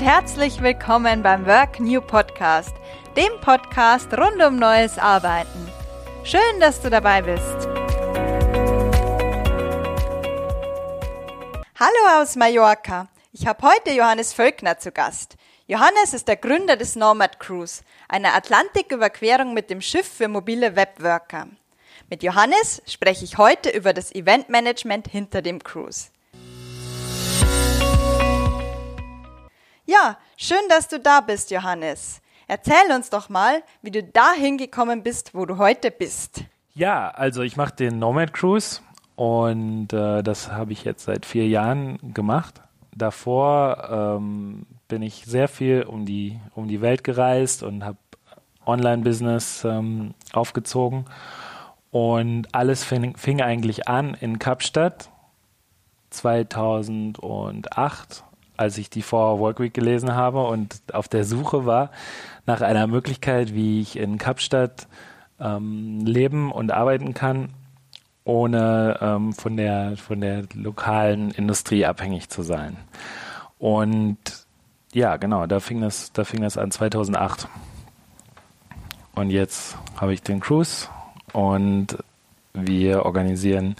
und herzlich willkommen beim Work New Podcast, dem Podcast rund um neues Arbeiten. Schön, dass du dabei bist. Hallo aus Mallorca. Ich habe heute Johannes Völkner zu Gast. Johannes ist der Gründer des Nomad Cruise, einer Atlantiküberquerung mit dem Schiff für mobile Webworker. Mit Johannes spreche ich heute über das Eventmanagement hinter dem Cruise. Ja, schön, dass du da bist, Johannes. Erzähl uns doch mal, wie du dahin gekommen bist, wo du heute bist. Ja, also ich mache den Nomad Cruise und äh, das habe ich jetzt seit vier Jahren gemacht. Davor ähm, bin ich sehr viel um die, um die Welt gereist und habe Online-Business ähm, aufgezogen. Und alles fing, fing eigentlich an in Kapstadt 2008 als ich die Four Work Week gelesen habe und auf der Suche war nach einer Möglichkeit, wie ich in Kapstadt ähm, leben und arbeiten kann, ohne ähm, von, der, von der lokalen Industrie abhängig zu sein. Und ja, genau, da fing das, da fing das an 2008. Und jetzt habe ich den Cruise und wir organisieren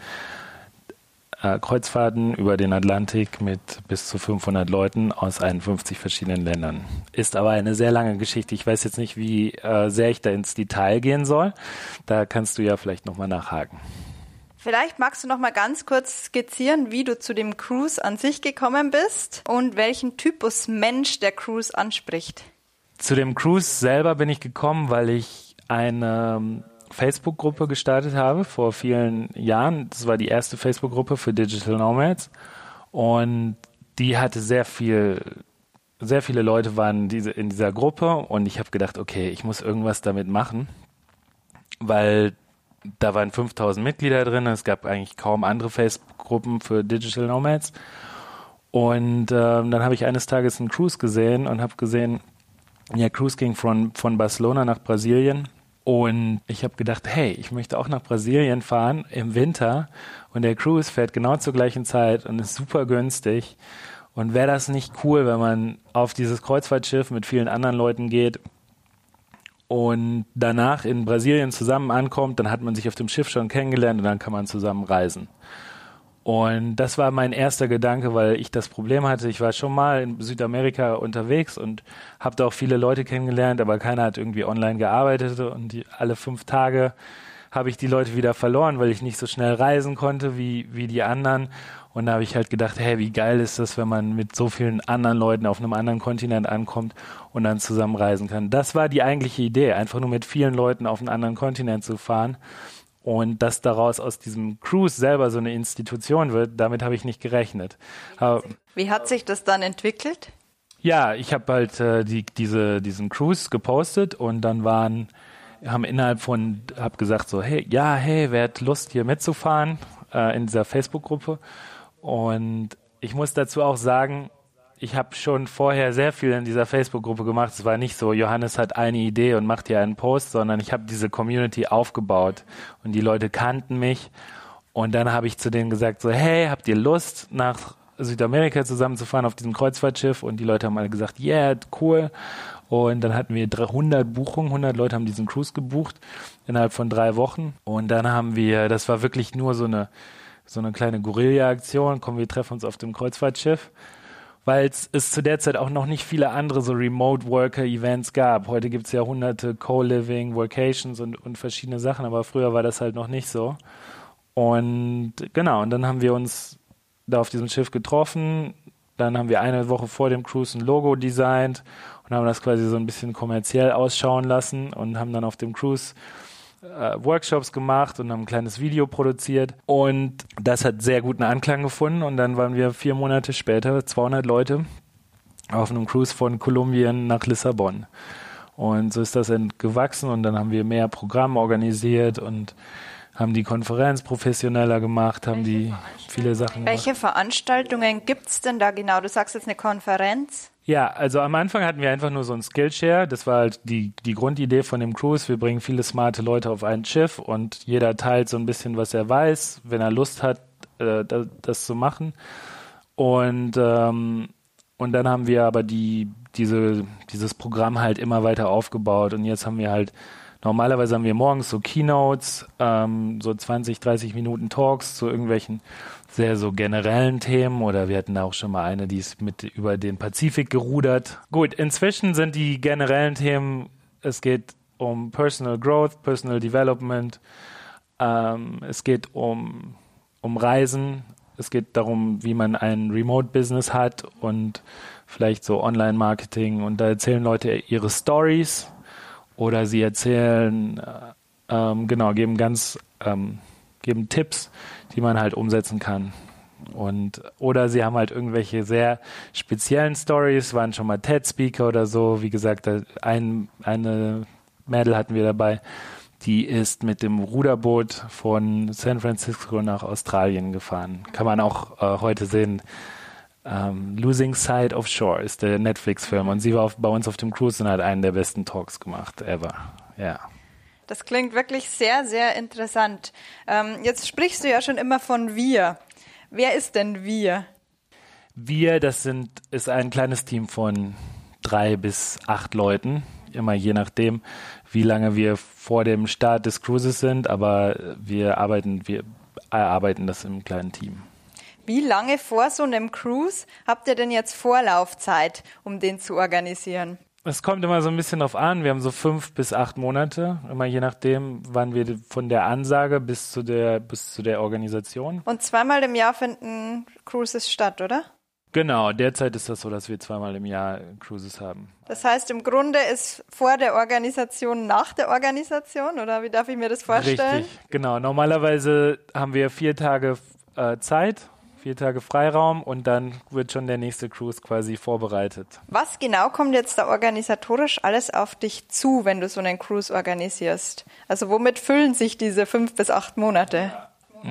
äh, Kreuzfahrten über den Atlantik mit bis zu 500 Leuten aus 51 verschiedenen Ländern. Ist aber eine sehr lange Geschichte. Ich weiß jetzt nicht, wie äh, sehr ich da ins Detail gehen soll. Da kannst du ja vielleicht nochmal nachhaken. Vielleicht magst du noch mal ganz kurz skizzieren, wie du zu dem Cruise an sich gekommen bist und welchen Typus Mensch der Cruise anspricht. Zu dem Cruise selber bin ich gekommen, weil ich eine Facebook-Gruppe gestartet habe vor vielen Jahren. Das war die erste Facebook-Gruppe für Digital Nomads. Und die hatte sehr viel, sehr viele Leute waren diese, in dieser Gruppe. Und ich habe gedacht, okay, ich muss irgendwas damit machen, weil da waren 5000 Mitglieder drin, es gab eigentlich kaum andere Facebook-Gruppen für Digital Nomads. Und ähm, dann habe ich eines Tages einen Cruise gesehen und habe gesehen, ja, Cruise ging von, von Barcelona nach Brasilien und ich habe gedacht, hey, ich möchte auch nach Brasilien fahren im Winter und der Cruise fährt genau zur gleichen Zeit und ist super günstig. Und wäre das nicht cool, wenn man auf dieses Kreuzfahrtschiff mit vielen anderen Leuten geht und danach in Brasilien zusammen ankommt, dann hat man sich auf dem Schiff schon kennengelernt und dann kann man zusammen reisen. Und das war mein erster Gedanke, weil ich das Problem hatte, ich war schon mal in Südamerika unterwegs und habe da auch viele Leute kennengelernt, aber keiner hat irgendwie online gearbeitet und die, alle fünf Tage habe ich die Leute wieder verloren, weil ich nicht so schnell reisen konnte wie, wie die anderen. Und da habe ich halt gedacht, hey, wie geil ist das, wenn man mit so vielen anderen Leuten auf einem anderen Kontinent ankommt und dann zusammen reisen kann. Das war die eigentliche Idee, einfach nur mit vielen Leuten auf einen anderen Kontinent zu fahren. Und dass daraus aus diesem Cruise selber so eine Institution wird, damit habe ich nicht gerechnet. Wie hat sich das dann entwickelt? Ja, ich habe halt äh, die, diese, diesen Cruise gepostet und dann waren, haben innerhalb von, habe gesagt so, hey, ja, hey, wer hat Lust hier mitzufahren äh, in dieser Facebook-Gruppe? Und ich muss dazu auch sagen, ich habe schon vorher sehr viel in dieser Facebook-Gruppe gemacht. Es war nicht so, Johannes hat eine Idee und macht hier einen Post, sondern ich habe diese Community aufgebaut und die Leute kannten mich. Und dann habe ich zu denen gesagt, so, hey, habt ihr Lust, nach Südamerika zusammenzufahren auf diesem Kreuzfahrtschiff? Und die Leute haben alle gesagt, yeah, cool. Und dann hatten wir 300 Buchungen, 100 Leute haben diesen Cruise gebucht innerhalb von drei Wochen. Und dann haben wir, das war wirklich nur so eine, so eine kleine Guerilla-Aktion. Komm, wir treffen uns auf dem Kreuzfahrtschiff weil es zu der Zeit auch noch nicht viele andere so Remote Worker Events gab. Heute gibt es ja hunderte Co-Living, Workations und, und verschiedene Sachen, aber früher war das halt noch nicht so. Und genau, und dann haben wir uns da auf diesem Schiff getroffen. Dann haben wir eine Woche vor dem Cruise ein Logo designt und haben das quasi so ein bisschen kommerziell ausschauen lassen und haben dann auf dem Cruise äh, Workshops gemacht und haben ein kleines Video produziert. Und das hat sehr guten Anklang gefunden. Und dann waren wir vier Monate später 200 Leute auf einem Cruise von Kolumbien nach Lissabon. Und so ist das gewachsen und dann haben wir mehr Programme organisiert und haben die Konferenz professioneller gemacht, haben die viele Sachen gemacht. Welche Veranstaltungen gibt es denn da genau? Du sagst jetzt eine Konferenz. Ja, also am Anfang hatten wir einfach nur so ein Skillshare. Das war halt die, die Grundidee von dem Cruise. Wir bringen viele smarte Leute auf ein Schiff und jeder teilt so ein bisschen, was er weiß, wenn er Lust hat, äh, das, das, zu machen. Und ähm, Und dann haben wir aber die, diese, dieses Programm halt immer weiter aufgebaut. Und jetzt haben wir halt, normalerweise haben wir morgens so Keynotes, ähm, so 20, 30 Minuten Talks zu irgendwelchen sehr so generellen Themen oder wir hatten auch schon mal eine, die ist mit über den Pazifik gerudert. Gut, inzwischen sind die generellen Themen, es geht um Personal Growth, Personal Development, ähm, es geht um, um Reisen, es geht darum, wie man ein Remote-Business hat und vielleicht so Online-Marketing. Und da erzählen Leute ihre Stories oder sie erzählen, äh, ähm, genau, geben ganz, ähm, geben Tipps, die man halt umsetzen kann. Und, oder sie haben halt irgendwelche sehr speziellen Stories, waren schon mal TED-Speaker oder so. Wie gesagt, ein, eine Mädel hatten wir dabei, die ist mit dem Ruderboot von San Francisco nach Australien gefahren. Kann man auch äh, heute sehen. Ähm, Losing Sight of Shore ist der Netflix-Film und sie war auf, bei uns auf dem Cruise und hat einen der besten Talks gemacht ever. Ja. Das klingt wirklich sehr, sehr interessant. Ähm, jetzt sprichst du ja schon immer von wir. Wer ist denn wir? Wir, das sind, ist ein kleines Team von drei bis acht Leuten, immer je nachdem, wie lange wir vor dem Start des Cruises sind, aber wir arbeiten, wir erarbeiten das im kleinen Team. Wie lange vor so einem Cruise habt ihr denn jetzt Vorlaufzeit, um den zu organisieren? Es kommt immer so ein bisschen drauf an. Wir haben so fünf bis acht Monate, immer je nachdem, wann wir von der Ansage bis zu der, bis zu der Organisation. Und zweimal im Jahr finden Cruises statt, oder? Genau, derzeit ist das so, dass wir zweimal im Jahr Cruises haben. Das heißt, im Grunde ist vor der Organisation nach der Organisation, oder wie darf ich mir das vorstellen? Richtig, genau. Normalerweise haben wir vier Tage äh, Zeit, vier Tage Freiraum und dann wird schon der nächste Cruise quasi vorbereitet. Was genau kommt jetzt da organisatorisch alles auf dich zu, wenn du so einen Cruise organisierst? Also womit füllen sich diese fünf bis acht Monate?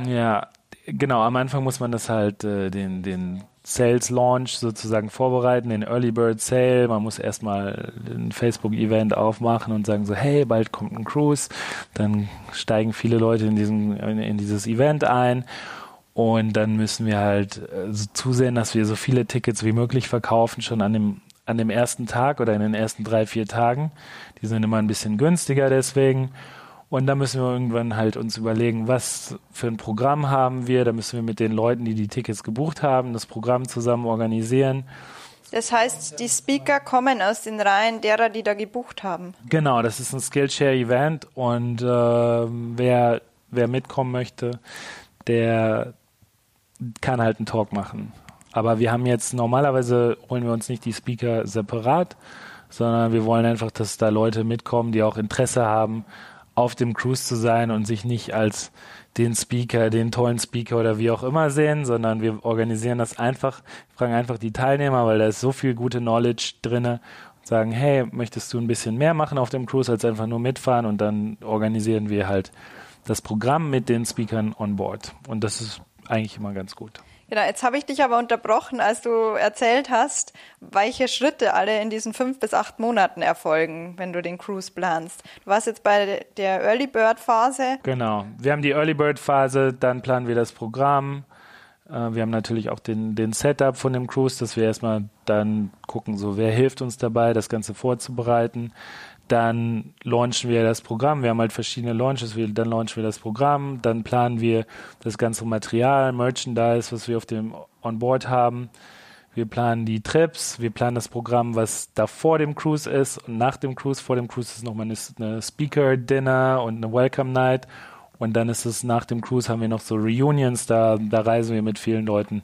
Ja, genau. Am Anfang muss man das halt äh, den, den Sales Launch sozusagen vorbereiten, den Early Bird Sale. Man muss erstmal ein Facebook-Event aufmachen und sagen so, hey, bald kommt ein Cruise. Dann steigen viele Leute in, diesen, in dieses Event ein. Und dann müssen wir halt äh, so zusehen, dass wir so viele Tickets wie möglich verkaufen, schon an dem, an dem ersten Tag oder in den ersten drei, vier Tagen. Die sind immer ein bisschen günstiger deswegen. Und da müssen wir irgendwann halt uns überlegen, was für ein Programm haben wir. Da müssen wir mit den Leuten, die die Tickets gebucht haben, das Programm zusammen organisieren. Das heißt, die Speaker kommen aus den Reihen derer, die da gebucht haben. Genau, das ist ein Skillshare-Event und äh, wer, wer mitkommen möchte, der kann halt einen Talk machen. Aber wir haben jetzt normalerweise holen wir uns nicht die Speaker separat, sondern wir wollen einfach, dass da Leute mitkommen, die auch Interesse haben auf dem Cruise zu sein und sich nicht als den Speaker, den tollen Speaker oder wie auch immer sehen, sondern wir organisieren das einfach, fragen einfach die Teilnehmer, weil da ist so viel gute Knowledge drinne und sagen, hey, möchtest du ein bisschen mehr machen auf dem Cruise als einfach nur mitfahren und dann organisieren wir halt das Programm mit den Speakern on board und das ist eigentlich immer ganz gut. Genau, jetzt habe ich dich aber unterbrochen, als du erzählt hast, welche Schritte alle in diesen fünf bis acht Monaten erfolgen, wenn du den Cruise planst. Du warst jetzt bei der Early Bird Phase. Genau, wir haben die Early Bird Phase, dann planen wir das Programm. Äh, wir haben natürlich auch den, den Setup von dem Cruise, dass wir erstmal dann gucken, so wer hilft uns dabei, das Ganze vorzubereiten. Dann launchen wir das Programm. Wir haben halt verschiedene Launches. Dann launchen wir das Programm. Dann planen wir das ganze Material, Merchandise, was wir auf dem Onboard haben. Wir planen die Trips. Wir planen das Programm, was da vor dem Cruise ist und nach dem Cruise. Vor dem Cruise ist nochmal eine, eine Speaker-Dinner und eine Welcome-Night. Und dann ist es nach dem Cruise haben wir noch so Reunions. Da, da reisen wir mit vielen Leuten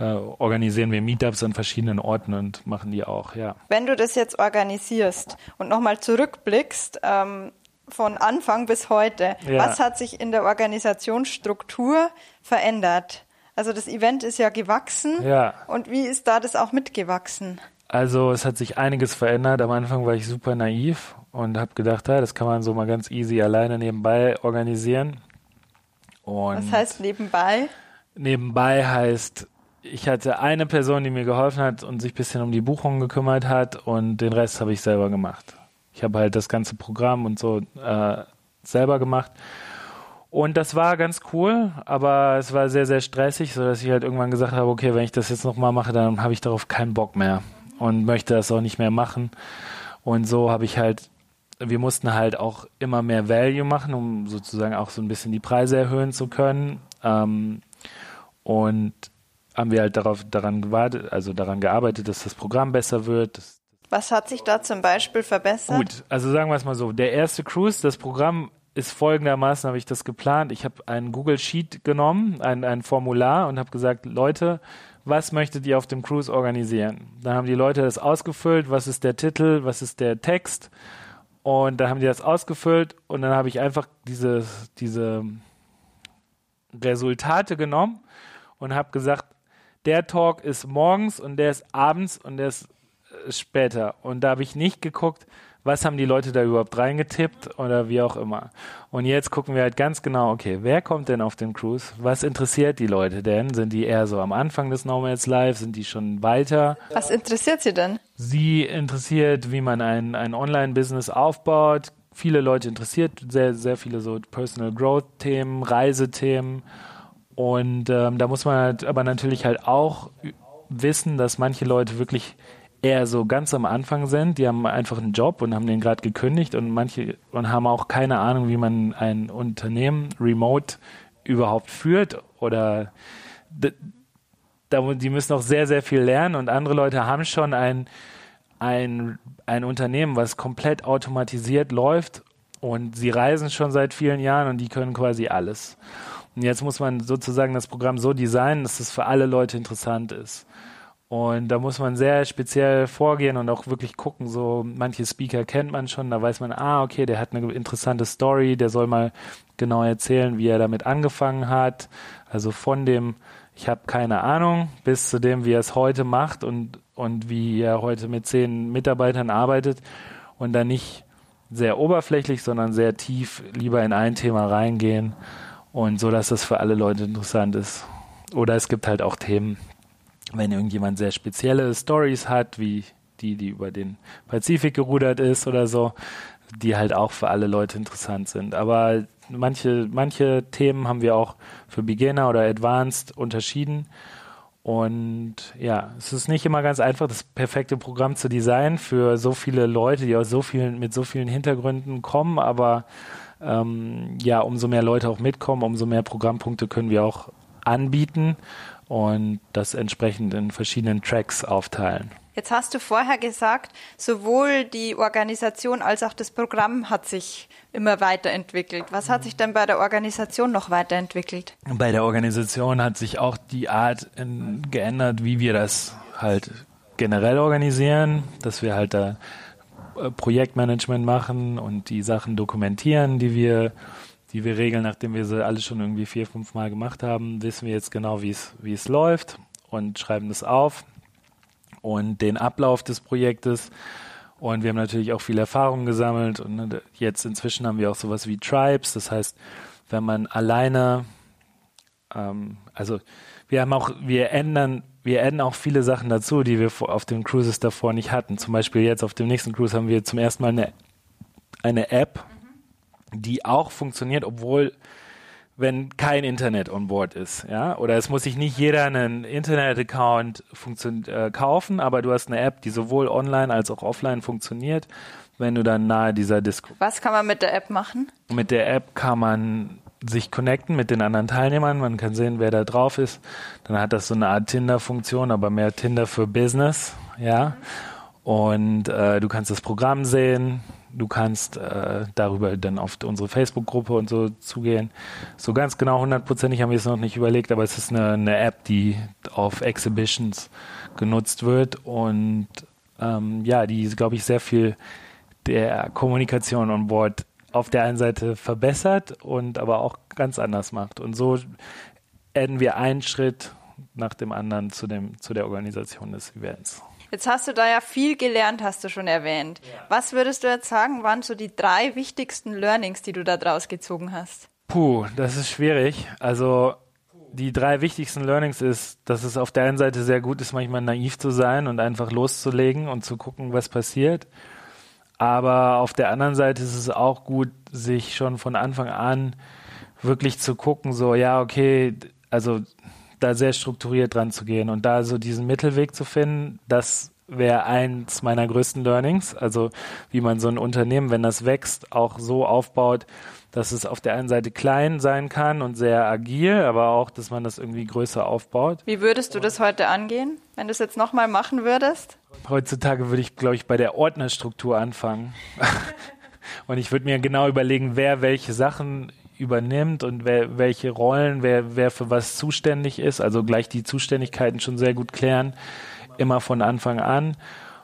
äh, organisieren wir Meetups an verschiedenen Orten und machen die auch, ja. Wenn du das jetzt organisierst und nochmal zurückblickst, ähm, von Anfang bis heute, ja. was hat sich in der Organisationsstruktur verändert? Also das Event ist ja gewachsen. Ja. Und wie ist da das auch mitgewachsen? Also es hat sich einiges verändert. Am Anfang war ich super naiv und habe gedacht, ja, das kann man so mal ganz easy alleine nebenbei organisieren. Und Was heißt nebenbei? Nebenbei heißt, ich hatte eine Person, die mir geholfen hat und sich ein bisschen um die Buchung gekümmert hat und den Rest habe ich selber gemacht. Ich habe halt das ganze Programm und so äh, selber gemacht. Und das war ganz cool, aber es war sehr, sehr stressig, sodass ich halt irgendwann gesagt habe, okay, wenn ich das jetzt nochmal mache, dann habe ich darauf keinen Bock mehr und möchte das auch nicht mehr machen. Und so habe ich halt, wir mussten halt auch immer mehr Value machen, um sozusagen auch so ein bisschen die Preise erhöhen zu können. Ähm, und haben wir halt darauf, daran gewartet, also daran gearbeitet, dass das Programm besser wird. Was hat sich da zum Beispiel verbessert? Gut, also sagen wir es mal so, der erste Cruise, das Programm ist folgendermaßen, habe ich das geplant. Ich habe ein Google Sheet genommen, ein, ein Formular und habe gesagt, Leute, was möchtet ihr auf dem Cruise organisieren? Dann haben die Leute das ausgefüllt, was ist der Titel, was ist der Text und dann haben die das ausgefüllt und dann habe ich einfach diese, diese Resultate genommen und habe gesagt, der Talk ist morgens und der ist abends und der ist äh, später. Und da habe ich nicht geguckt, was haben die Leute da überhaupt reingetippt oder wie auch immer. Und jetzt gucken wir halt ganz genau, okay, wer kommt denn auf den Cruise? Was interessiert die Leute denn? Sind die eher so am Anfang des Nomads Live? Sind die schon weiter? Was interessiert sie denn? Sie interessiert, wie man ein, ein Online-Business aufbaut. Viele Leute interessiert, sehr, sehr viele so Personal Growth-Themen, Reisethemen. Und ähm, da muss man halt aber natürlich halt auch wissen, dass manche Leute wirklich eher so ganz am Anfang sind. Die haben einfach einen Job und haben den gerade gekündigt und manche und haben auch keine Ahnung, wie man ein Unternehmen remote überhaupt führt oder die müssen auch sehr, sehr viel lernen und andere Leute haben schon ein, ein, ein Unternehmen, was komplett automatisiert läuft und sie reisen schon seit vielen Jahren und die können quasi alles. Und jetzt muss man sozusagen das Programm so designen, dass es für alle Leute interessant ist. Und da muss man sehr speziell vorgehen und auch wirklich gucken, so manche Speaker kennt man schon, da weiß man, ah, okay, der hat eine interessante Story, der soll mal genau erzählen, wie er damit angefangen hat. Also von dem, ich habe keine Ahnung, bis zu dem, wie er es heute macht und, und wie er heute mit zehn Mitarbeitern arbeitet und dann nicht sehr oberflächlich, sondern sehr tief lieber in ein Thema reingehen und so, dass das für alle Leute interessant ist. Oder es gibt halt auch Themen, wenn irgendjemand sehr spezielle Stories hat, wie die, die über den Pazifik gerudert ist oder so, die halt auch für alle Leute interessant sind. Aber manche, manche Themen haben wir auch für Beginner oder Advanced unterschieden. Und ja, es ist nicht immer ganz einfach, das perfekte Programm zu designen für so viele Leute, die aus so vielen, mit so vielen Hintergründen kommen, aber ähm, ja, umso mehr Leute auch mitkommen, umso mehr Programmpunkte können wir auch anbieten und das entsprechend in verschiedenen Tracks aufteilen. Jetzt hast du vorher gesagt, sowohl die Organisation als auch das Programm hat sich immer weiterentwickelt. Was hat sich denn bei der Organisation noch weiterentwickelt? Bei der Organisation hat sich auch die Art in, geändert, wie wir das halt generell organisieren, dass wir halt da Projektmanagement machen und die Sachen dokumentieren, die wir die wir regeln, nachdem wir sie alle schon irgendwie vier, fünf Mal gemacht haben, wissen wir jetzt genau, wie es, wie es läuft und schreiben das auf und den Ablauf des Projektes. Und wir haben natürlich auch viel Erfahrung gesammelt und ne, jetzt inzwischen haben wir auch sowas wie Tribes. Das heißt, wenn man alleine, ähm, also wir haben auch, wir ändern, wir ändern auch viele Sachen dazu, die wir auf den Cruises davor nicht hatten. Zum Beispiel jetzt auf dem nächsten Cruise haben wir zum ersten Mal eine, eine App, die auch funktioniert, obwohl wenn kein Internet on board ist, ja, oder es muss sich nicht jeder einen Internet-Account äh, kaufen, aber du hast eine App, die sowohl online als auch offline funktioniert, wenn du dann nahe dieser Disco. Was kann man mit der App machen? Mit der App kann man sich connecten mit den anderen Teilnehmern, man kann sehen, wer da drauf ist. Dann hat das so eine Art Tinder-Funktion, aber mehr Tinder für Business, ja. Und äh, du kannst das Programm sehen, Du kannst äh, darüber dann auf unsere Facebook-Gruppe und so zugehen. So ganz genau hundertprozentig haben wir es noch nicht überlegt, aber es ist eine, eine App, die auf Exhibitions genutzt wird und ähm, ja, die, glaube ich, sehr viel der Kommunikation on board auf der einen Seite verbessert und aber auch ganz anders macht. Und so adden wir einen Schritt nach dem anderen zu, dem, zu der Organisation des Events. Jetzt hast du da ja viel gelernt, hast du schon erwähnt. Ja. Was würdest du jetzt sagen, waren so die drei wichtigsten Learnings, die du da draus gezogen hast? Puh, das ist schwierig. Also die drei wichtigsten Learnings ist, dass es auf der einen Seite sehr gut ist, manchmal naiv zu sein und einfach loszulegen und zu gucken, was passiert. Aber auf der anderen Seite ist es auch gut, sich schon von Anfang an wirklich zu gucken, so, ja, okay, also da sehr strukturiert dran zu gehen und da so diesen Mittelweg zu finden, das wäre eins meiner größten Learnings. Also wie man so ein Unternehmen, wenn das wächst, auch so aufbaut, dass es auf der einen Seite klein sein kann und sehr agil, aber auch, dass man das irgendwie größer aufbaut. Wie würdest du das heute angehen, wenn du es jetzt nochmal machen würdest? Heutzutage würde ich, glaube ich, bei der Ordnerstruktur anfangen. und ich würde mir genau überlegen, wer welche Sachen übernimmt und wer, welche Rollen, wer, wer für was zuständig ist. Also gleich die Zuständigkeiten schon sehr gut klären, immer von Anfang an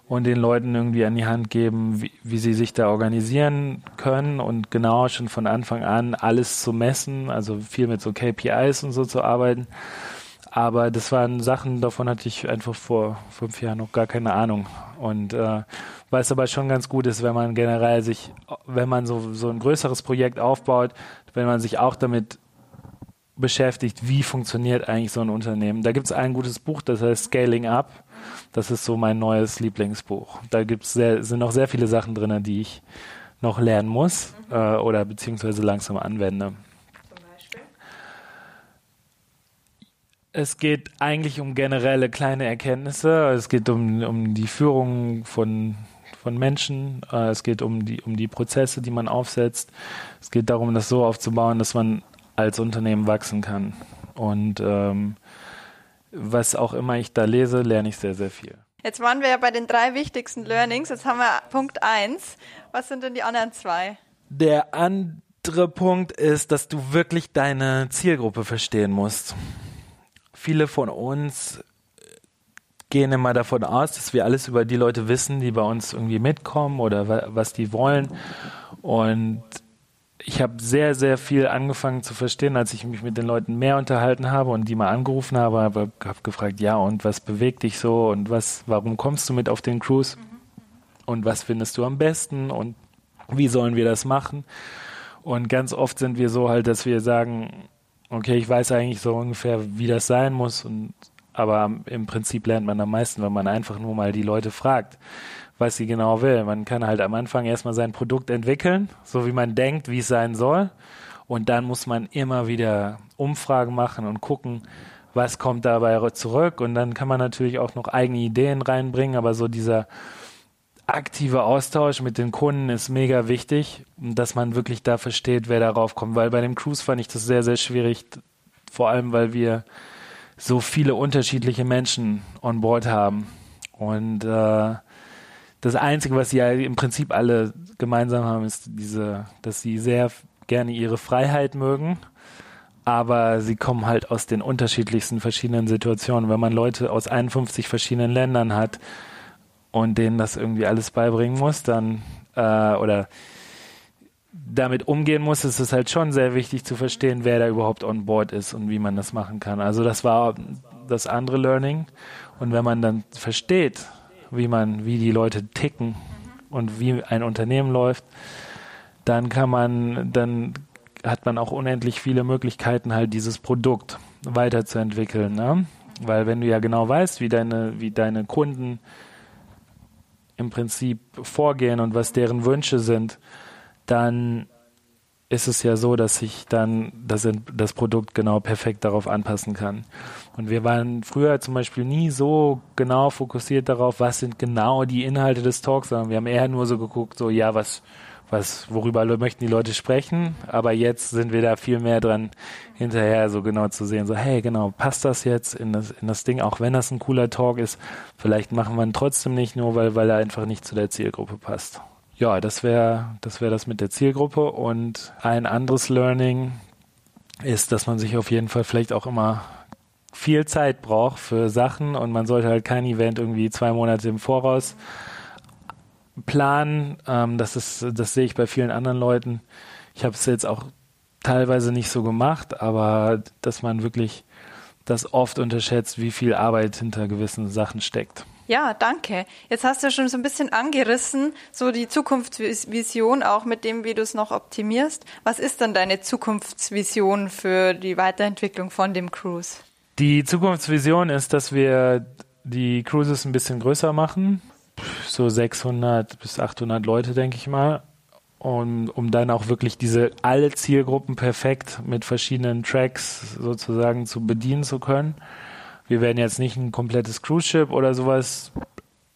und den Leuten irgendwie an die Hand geben, wie, wie sie sich da organisieren können und genau schon von Anfang an alles zu messen, also viel mit so KPIs und so zu arbeiten. Aber das waren Sachen, davon hatte ich einfach vor fünf Jahren noch gar keine Ahnung. Und äh, was aber schon ganz gut ist, wenn man generell sich, wenn man so, so ein größeres Projekt aufbaut, wenn man sich auch damit beschäftigt, wie funktioniert eigentlich so ein Unternehmen. Da gibt es ein gutes Buch, das heißt Scaling Up das ist so mein neues Lieblingsbuch. Da gibt's sehr, sind noch sehr viele Sachen drin, die ich noch lernen muss mhm. äh, oder beziehungsweise langsam anwende. Zum Beispiel? Es geht eigentlich um generelle kleine Erkenntnisse. Es geht um, um die Führung von, von Menschen. Äh, es geht um die, um die Prozesse, die man aufsetzt. Es geht darum, das so aufzubauen, dass man als Unternehmen wachsen kann. Und ähm, was auch immer ich da lese, lerne ich sehr, sehr viel. Jetzt waren wir ja bei den drei wichtigsten Learnings. Jetzt haben wir Punkt eins. Was sind denn die anderen zwei? Der andere Punkt ist, dass du wirklich deine Zielgruppe verstehen musst. Viele von uns gehen immer davon aus, dass wir alles über die Leute wissen, die bei uns irgendwie mitkommen oder was die wollen. Und ich habe sehr, sehr viel angefangen zu verstehen, als ich mich mit den Leuten mehr unterhalten habe und die mal angerufen habe, habe hab gefragt, ja, und was bewegt dich so und was, warum kommst du mit auf den Cruise? Und was findest du am besten und wie sollen wir das machen? Und ganz oft sind wir so halt, dass wir sagen, okay, ich weiß eigentlich so ungefähr, wie das sein muss und aber im Prinzip lernt man am meisten, wenn man einfach nur mal die Leute fragt was sie genau will. Man kann halt am Anfang erstmal sein Produkt entwickeln, so wie man denkt, wie es sein soll. Und dann muss man immer wieder Umfragen machen und gucken, was kommt dabei zurück. Und dann kann man natürlich auch noch eigene Ideen reinbringen, aber so dieser aktive Austausch mit den Kunden ist mega wichtig, dass man wirklich da versteht, wer darauf kommt. Weil bei dem Cruise fand ich das sehr, sehr schwierig, vor allem weil wir so viele unterschiedliche Menschen on board haben. Und äh, das Einzige, was sie ja im Prinzip alle gemeinsam haben, ist diese, dass sie sehr gerne ihre Freiheit mögen, aber sie kommen halt aus den unterschiedlichsten verschiedenen Situationen. Wenn man Leute aus 51 verschiedenen Ländern hat und denen das irgendwie alles beibringen muss, dann äh, oder damit umgehen muss, ist es halt schon sehr wichtig zu verstehen, wer da überhaupt on board ist und wie man das machen kann. Also das war das andere Learning. Und wenn man dann versteht, wie man, wie die Leute ticken und wie ein Unternehmen läuft, dann kann man, dann hat man auch unendlich viele Möglichkeiten, halt dieses Produkt weiterzuentwickeln. Ne? Weil wenn du ja genau weißt, wie deine, wie deine Kunden im Prinzip vorgehen und was deren Wünsche sind, dann ist es ja so, dass ich dann das, das Produkt genau perfekt darauf anpassen kann. Und wir waren früher zum Beispiel nie so genau fokussiert darauf, was sind genau die Inhalte des Talks, sondern wir haben eher nur so geguckt, so ja, was, was, worüber möchten die Leute sprechen. Aber jetzt sind wir da viel mehr dran, hinterher so genau zu sehen, so hey, genau, passt das jetzt in das, in das Ding, auch wenn das ein cooler Talk ist, vielleicht machen wir ihn trotzdem nicht, nur weil, weil er einfach nicht zu der Zielgruppe passt ja, das wäre das wäre das mit der Zielgruppe und ein anderes Learning ist, dass man sich auf jeden Fall vielleicht auch immer viel Zeit braucht für Sachen und man sollte halt kein Event irgendwie zwei Monate im Voraus planen. Ähm, das ist, das sehe ich bei vielen anderen Leuten. Ich habe es jetzt auch teilweise nicht so gemacht, aber dass man wirklich das oft unterschätzt, wie viel Arbeit hinter gewissen Sachen steckt. Ja, danke. Jetzt hast du schon so ein bisschen angerissen, so die Zukunftsvision auch mit dem, wie du es noch optimierst. Was ist dann deine Zukunftsvision für die Weiterentwicklung von dem Cruise? Die Zukunftsvision ist, dass wir die Cruises ein bisschen größer machen. So 600 bis 800 Leute, denke ich mal. um, um dann auch wirklich diese alle Zielgruppen perfekt mit verschiedenen Tracks sozusagen zu bedienen zu können. Wir werden jetzt nicht ein komplettes Cruise Ship oder sowas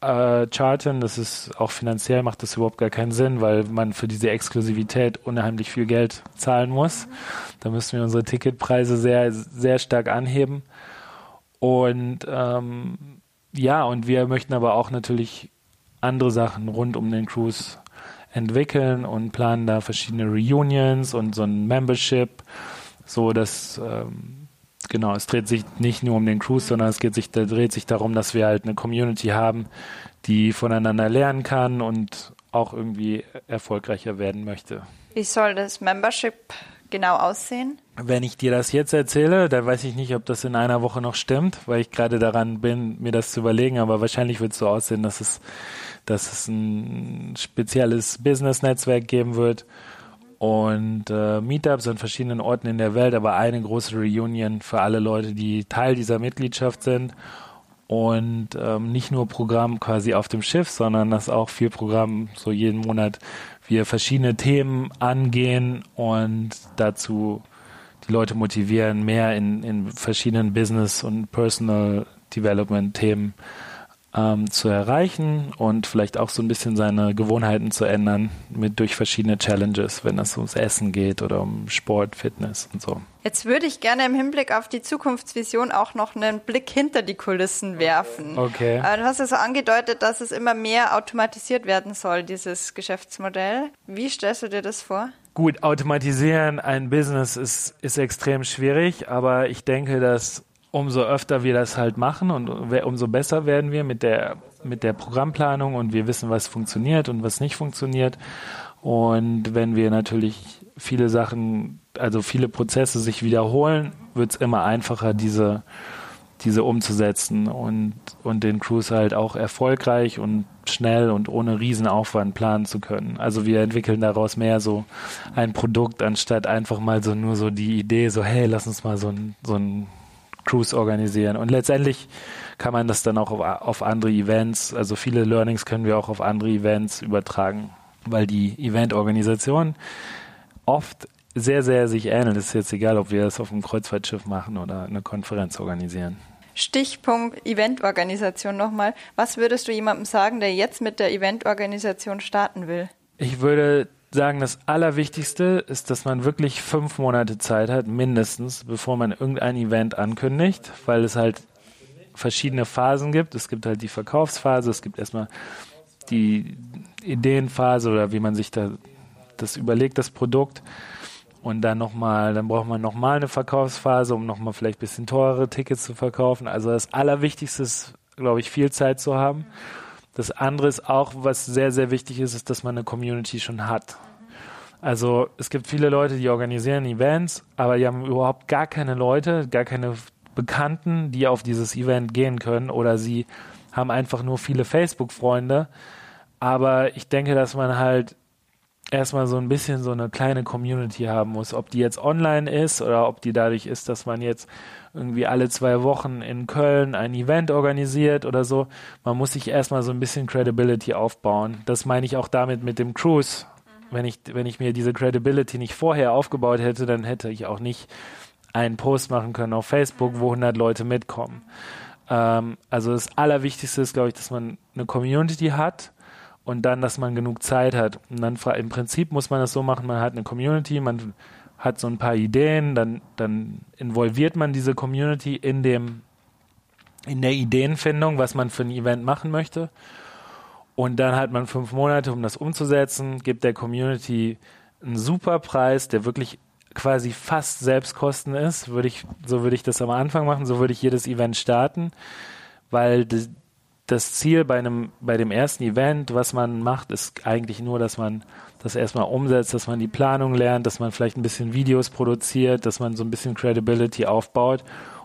äh, chartern. Das ist auch finanziell macht das überhaupt gar keinen Sinn, weil man für diese Exklusivität unheimlich viel Geld zahlen muss. Da müssen wir unsere Ticketpreise sehr, sehr stark anheben. Und ähm, ja, und wir möchten aber auch natürlich andere Sachen rund um den Cruise entwickeln und planen da verschiedene Reunions und so ein Membership, so dass ähm, genau, es dreht sich nicht nur um den Cruise, sondern es geht sich, dreht sich darum, dass wir halt eine Community haben, die voneinander lernen kann und auch irgendwie erfolgreicher werden möchte. Wie soll das Membership genau aussehen? Wenn ich dir das jetzt erzähle, dann weiß ich nicht, ob das in einer Woche noch stimmt, weil ich gerade daran bin, mir das zu überlegen, aber wahrscheinlich wird es so aussehen, dass es, dass es ein spezielles Business-Netzwerk geben wird und äh, Meetups an verschiedenen Orten in der Welt, aber eine große Reunion für alle Leute, die Teil dieser Mitgliedschaft sind. Und ähm, nicht nur Programm quasi auf dem Schiff, sondern dass auch viel Programm so jeden Monat wir verschiedene Themen angehen und dazu die Leute motivieren, mehr in, in verschiedenen Business- und Personal Development-Themen ähm, zu erreichen und vielleicht auch so ein bisschen seine Gewohnheiten zu ändern mit durch verschiedene Challenges, wenn es ums Essen geht oder um Sport, Fitness und so. Jetzt würde ich gerne im Hinblick auf die Zukunftsvision auch noch einen Blick hinter die Kulissen werfen. Okay. Äh, du hast ja so angedeutet, dass es immer mehr automatisiert werden soll, dieses Geschäftsmodell. Wie stellst du dir das vor? Gut, automatisieren ein Business ist, ist extrem schwierig, aber ich denke, dass umso öfter wir das halt machen und umso besser werden wir mit der, mit der Programmplanung und wir wissen, was funktioniert und was nicht funktioniert. Und wenn wir natürlich viele Sachen, also viele Prozesse sich wiederholen, wird es immer einfacher, diese, diese umzusetzen und, und den Cruise halt auch erfolgreich und schnell und ohne Riesenaufwand planen zu können. Also wir entwickeln daraus mehr so ein Produkt, anstatt einfach mal so nur so die Idee, so hey, lass uns mal so ein, so ein Cruise organisieren. Und letztendlich kann man das dann auch auf, auf andere Events, also viele Learnings können wir auch auf andere Events übertragen, weil die Eventorganisation oft sehr, sehr sich ähneln. Es ist jetzt egal, ob wir das auf einem Kreuzfahrtschiff machen oder eine Konferenz organisieren. Stichpunkt Eventorganisation nochmal. Was würdest du jemandem sagen, der jetzt mit der Eventorganisation starten will? Ich würde sagen, das Allerwichtigste ist, dass man wirklich fünf Monate Zeit hat, mindestens, bevor man irgendein Event ankündigt, weil es halt verschiedene Phasen gibt. Es gibt halt die Verkaufsphase, es gibt erstmal die Ideenphase oder wie man sich da das überlegt, das Produkt. Und dann nochmal, dann braucht man nochmal eine Verkaufsphase, um nochmal vielleicht bisschen teurere Tickets zu verkaufen. Also das Allerwichtigste ist, glaube ich, viel Zeit zu haben. Das andere ist auch, was sehr, sehr wichtig ist, ist, dass man eine Community schon hat. Also es gibt viele Leute, die organisieren Events, aber die haben überhaupt gar keine Leute, gar keine Bekannten, die auf dieses Event gehen können oder sie haben einfach nur viele Facebook-Freunde. Aber ich denke, dass man halt erstmal so ein bisschen so eine kleine Community haben muss. Ob die jetzt online ist oder ob die dadurch ist, dass man jetzt irgendwie alle zwei Wochen in Köln ein Event organisiert oder so. Man muss sich erstmal so ein bisschen Credibility aufbauen. Das meine ich auch damit mit dem Cruise. Mhm. Wenn ich, wenn ich mir diese Credibility nicht vorher aufgebaut hätte, dann hätte ich auch nicht einen Post machen können auf Facebook, wo 100 Leute mitkommen. Ähm, also das Allerwichtigste ist, glaube ich, dass man eine Community hat und dann, dass man genug Zeit hat. Und dann im Prinzip muss man das so machen, man hat eine Community, man hat so ein paar Ideen, dann, dann involviert man diese Community in dem, in der Ideenfindung, was man für ein Event machen möchte. Und dann hat man fünf Monate, um das umzusetzen, gibt der Community einen super Preis, der wirklich quasi fast Selbstkosten ist, würde ich, so würde ich das am Anfang machen, so würde ich jedes Event starten, weil das Ziel bei einem, bei dem ersten Event, was man macht, ist eigentlich nur, dass man das erstmal umsetzt, dass man die Planung lernt, dass man vielleicht ein bisschen Videos produziert, dass man so ein bisschen Credibility aufbaut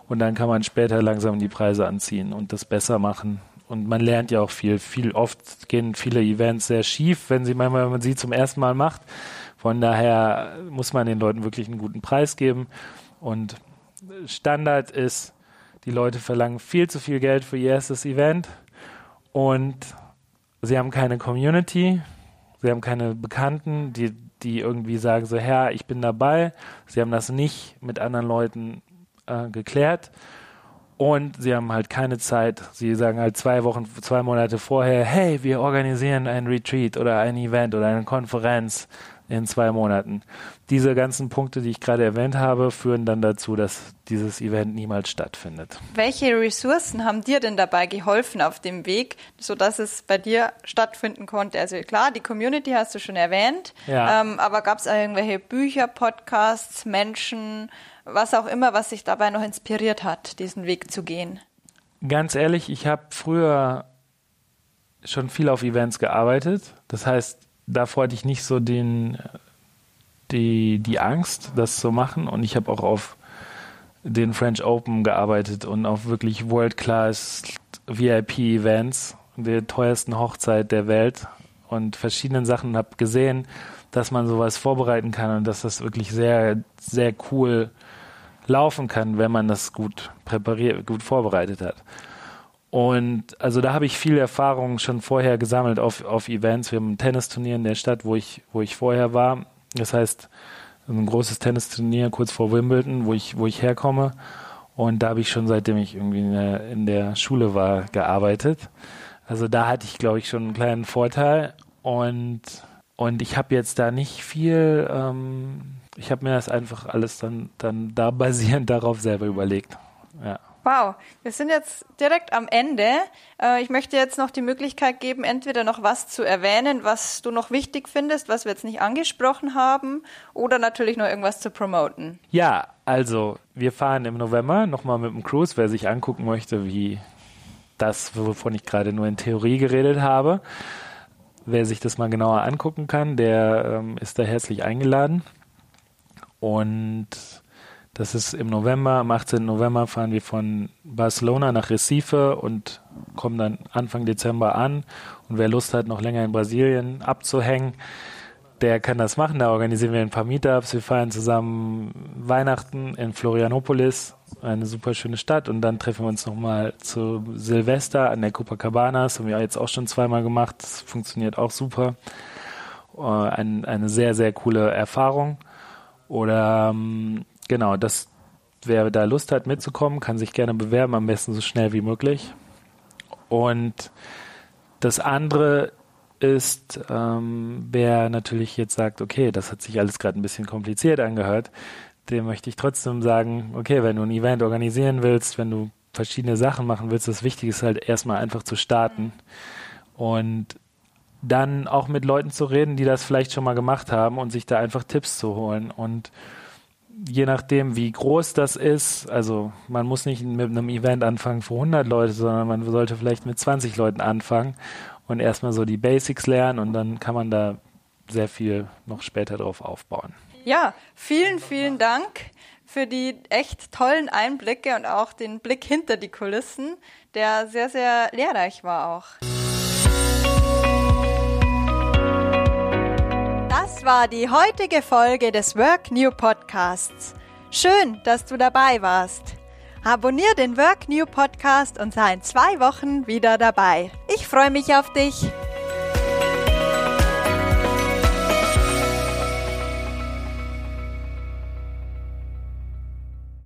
und dann kann man später langsam die Preise anziehen und das besser machen. Und man lernt ja auch viel. Viel oft gehen viele Events sehr schief, wenn sie manchmal, wenn man sie zum ersten Mal macht. Von daher muss man den Leuten wirklich einen guten Preis geben. Und Standard ist, die Leute verlangen viel zu viel Geld für ihr erstes Event und sie haben keine Community Sie haben keine Bekannten, die, die irgendwie sagen so, Herr, ich bin dabei. Sie haben das nicht mit anderen Leuten äh, geklärt. Und sie haben halt keine Zeit. Sie sagen halt zwei Wochen, zwei Monate vorher, hey, wir organisieren ein Retreat oder ein Event oder eine Konferenz in zwei Monaten. Diese ganzen Punkte, die ich gerade erwähnt habe, führen dann dazu, dass dieses Event niemals stattfindet. Welche Ressourcen haben dir denn dabei geholfen auf dem Weg, sodass es bei dir stattfinden konnte? Also klar, die Community hast du schon erwähnt, ja. ähm, aber gab es irgendwelche Bücher, Podcasts, Menschen, was auch immer, was sich dabei noch inspiriert hat, diesen Weg zu gehen? Ganz ehrlich, ich habe früher schon viel auf Events gearbeitet. Das heißt, davor hatte ich nicht so den, die, die Angst, das zu machen. Und ich habe auch auf den French Open gearbeitet und auf wirklich World-Class VIP-Events, der teuersten Hochzeit der Welt und verschiedenen Sachen habe gesehen, dass man sowas vorbereiten kann und dass das wirklich sehr, sehr cool laufen kann, wenn man das gut präpariert, gut vorbereitet hat. Und also da habe ich viel Erfahrung schon vorher gesammelt auf, auf Events. Wir haben ein Tennisturnier in der Stadt, wo ich, wo ich vorher war. Das heißt, ein großes Tennisturnier kurz vor Wimbledon, wo ich, wo ich herkomme. Und da habe ich schon seitdem ich irgendwie in der, in der Schule war, gearbeitet. Also da hatte ich, glaube ich, schon einen kleinen Vorteil. Und, und ich habe jetzt da nicht viel, ähm, ich habe mir das einfach alles dann, dann da basierend darauf selber überlegt. Ja. Wow, wir sind jetzt direkt am Ende. Äh, ich möchte jetzt noch die Möglichkeit geben, entweder noch was zu erwähnen, was du noch wichtig findest, was wir jetzt nicht angesprochen haben, oder natürlich noch irgendwas zu promoten. Ja, also wir fahren im November nochmal mit dem Cruise, wer sich angucken möchte, wie das, wovon ich gerade nur in Theorie geredet habe. Wer sich das mal genauer angucken kann, der ähm, ist da herzlich eingeladen. Und das ist im November, am 18. November fahren wir von Barcelona nach Recife und kommen dann Anfang Dezember an. Und wer Lust hat, noch länger in Brasilien abzuhängen, der kann das machen. Da organisieren wir ein paar Meetups. Wir feiern zusammen Weihnachten in Florianopolis, eine super schöne Stadt. Und dann treffen wir uns nochmal zu Silvester an der Copacabana. Das haben wir jetzt auch schon zweimal gemacht. Das funktioniert auch super. Äh, ein, eine sehr, sehr coole Erfahrung. Oder ähm, Genau, das, wer da Lust hat mitzukommen, kann sich gerne bewerben, am besten so schnell wie möglich. Und das andere ist, ähm, wer natürlich jetzt sagt, okay, das hat sich alles gerade ein bisschen kompliziert angehört, dem möchte ich trotzdem sagen, okay, wenn du ein Event organisieren willst, wenn du verschiedene Sachen machen willst, das Wichtige ist halt erstmal einfach zu starten und dann auch mit Leuten zu reden, die das vielleicht schon mal gemacht haben und sich da einfach Tipps zu holen und je nachdem, wie groß das ist, also man muss nicht mit einem Event anfangen für 100 Leute, sondern man sollte vielleicht mit 20 Leuten anfangen und erstmal so die Basics lernen und dann kann man da sehr viel noch später drauf aufbauen. Ja, vielen, vielen Dank für die echt tollen Einblicke und auch den Blick hinter die Kulissen, der sehr, sehr lehrreich war auch. War die heutige Folge des Work New Podcasts. Schön, dass du dabei warst. Abonnier den Work New Podcast und sei in zwei Wochen wieder dabei. Ich freue mich auf dich.